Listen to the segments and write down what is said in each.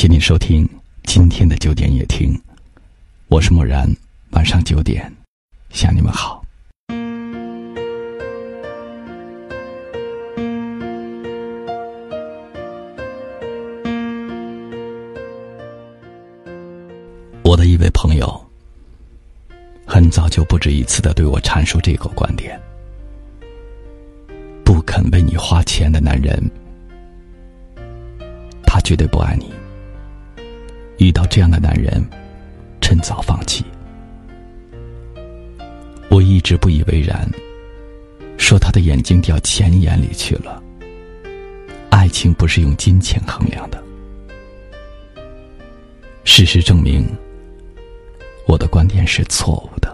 谢您收听今天的九点夜听，我是默然。晚上九点，向你们好。我的一位朋友，很早就不止一次的对我阐述这个观点：不肯为你花钱的男人，他绝对不爱你。遇到这样的男人，趁早放弃。我一直不以为然，说他的眼睛掉钱眼里去了。爱情不是用金钱衡量的。事实证明，我的观点是错误的。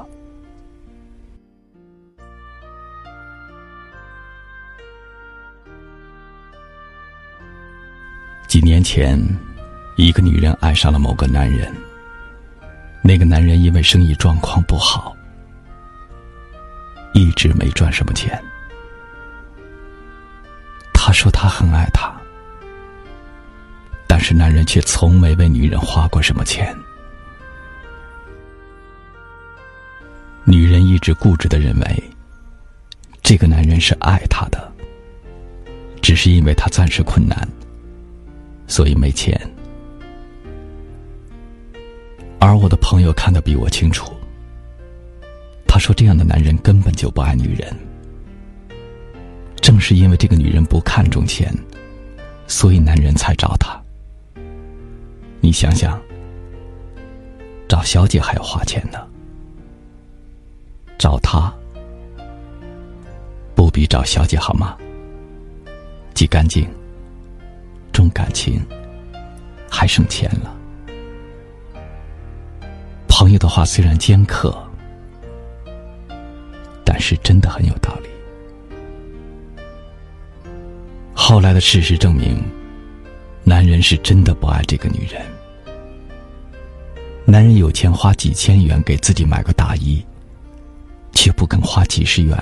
几年前，一个女人爱上了某个男人。那个男人因为生意状况不好。一直没赚什么钱。他说他很爱她，但是男人却从没为女人花过什么钱。女人一直固执的认为，这个男人是爱她的，只是因为他暂时困难，所以没钱。而我的朋友看得比我清楚。他说：“这样的男人根本就不爱女人。正是因为这个女人不看重钱，所以男人才找她。你想想，找小姐还要花钱呢，找她不比找小姐好吗？既干净，重感情，还省钱了。”朋友的话虽然尖刻。但是真的很有道理。后来的事实证明，男人是真的不爱这个女人。男人有钱花几千元给自己买个大衣，却不肯花几十元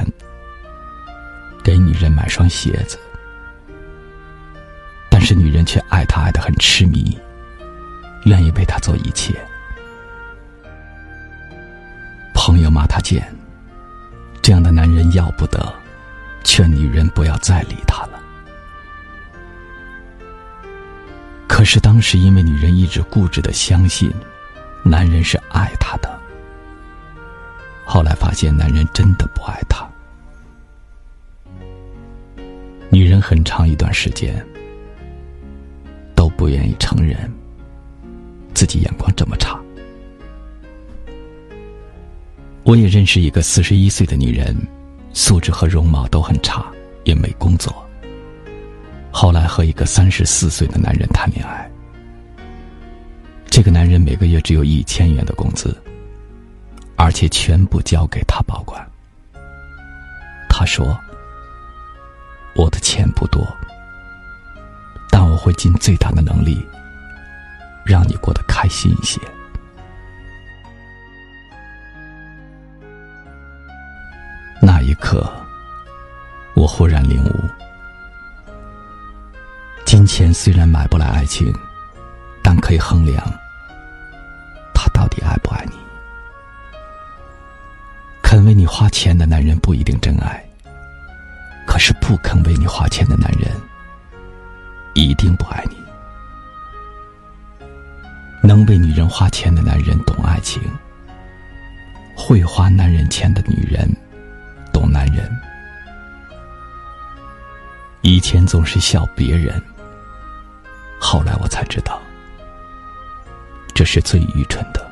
给女人买双鞋子。但是女人却爱他爱的很痴迷，愿意为他做一切。朋友骂他贱。这样的男人要不得，劝女人不要再理他了。可是当时因为女人一直固执的相信，男人是爱她的，后来发现男人真的不爱她。女人很长一段时间都不愿意承认自己眼光这么差。我也认识一个四十一岁的女人，素质和容貌都很差，也没工作。后来和一个三十四岁的男人谈恋爱，这个男人每个月只有一千元的工资，而且全部交给他保管。他说：“我的钱不多，但我会尽最大的能力，让你过得开心一些。”那一刻，我忽然领悟：金钱虽然买不来爱情，但可以衡量他到底爱不爱你。肯为你花钱的男人不一定真爱，可是不肯为你花钱的男人一定不爱你。能为女人花钱的男人懂爱情，会花男人钱的女人。懂男人，以前总是笑别人，后来我才知道，这是最愚蠢的。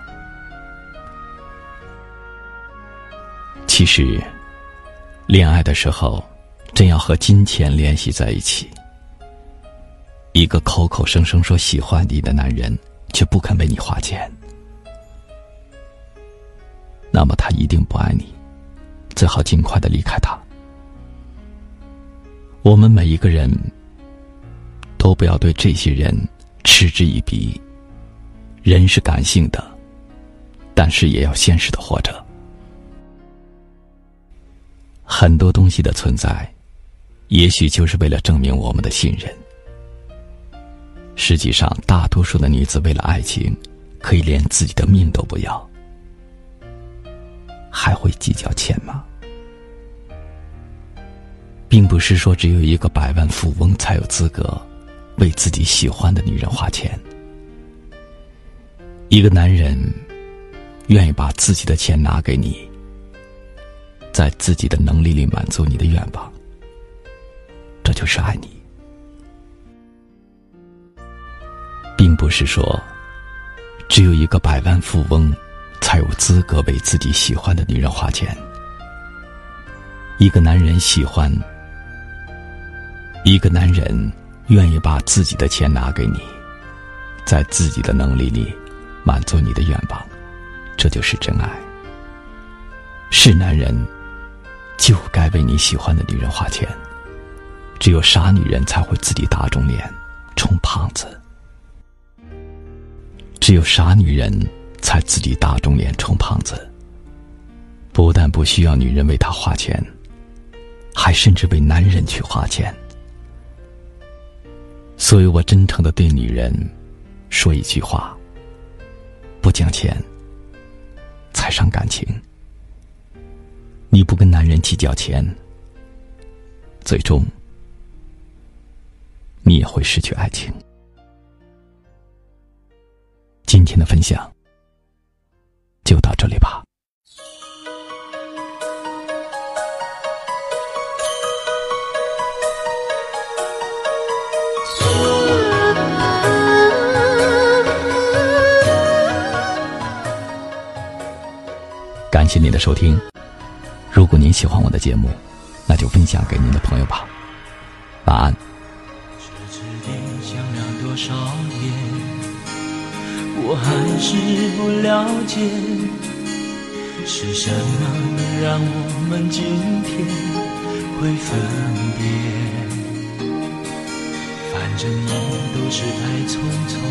其实，恋爱的时候，真要和金钱联系在一起。一个口口声声说喜欢你的男人，却不肯为你花钱，那么他一定不爱你。最好尽快的离开他。我们每一个人都不要对这些人嗤之以鼻。人是感性的，但是也要现实的活着。很多东西的存在，也许就是为了证明我们的信任。实际上，大多数的女子为了爱情，可以连自己的命都不要，还会计较钱吗？并不是说只有一个百万富翁才有资格为自己喜欢的女人花钱。一个男人愿意把自己的钱拿给你，在自己的能力里满足你的愿望，这就是爱你。并不是说只有一个百万富翁才有资格为自己喜欢的女人花钱。一个男人喜欢。一个男人愿意把自己的钱拿给你，在自己的能力里满足你的愿望，这就是真爱。是男人就该为你喜欢的女人花钱。只有傻女人才会自己打肿脸充胖子。只有傻女人才自己打肿脸充胖子。不但不需要女人为他花钱，还甚至为男人去花钱。所以我真诚的对女人说一句话：不讲钱，才伤感情。你不跟男人计较钱，最终你也会失去爱情。今天的分享就到这里吧。感谢您的收听。如果您喜欢我的节目，那就分享给您的朋友吧。晚安。我还是不了解，是什么能让我们今天会分别？反正梦都是太匆匆，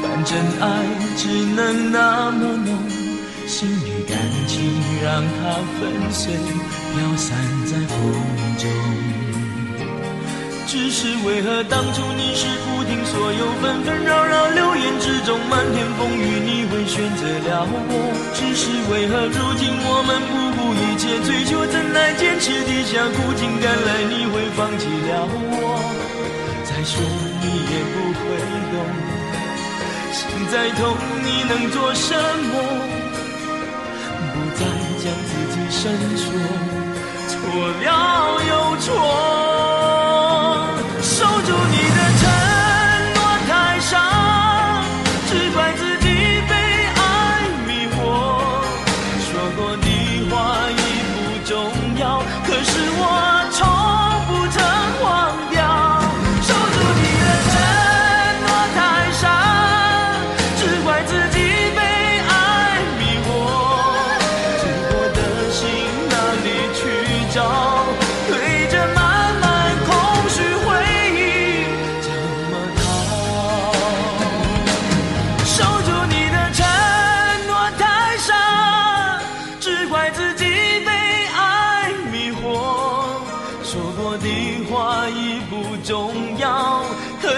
反正爱只能那么浓。心与感情，让它粉碎，飘散在风中。只是为何当初你是不听所有纷纷扰扰流言之中，漫天风雨你会选择了我？只是为何如今我们不顾一切追求，怎奈坚持底下苦尽甘来，你会放弃了我？再说你也不会懂，心再痛你能做什么？再将自己深锁，错了又错，守住你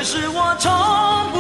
可是我从不。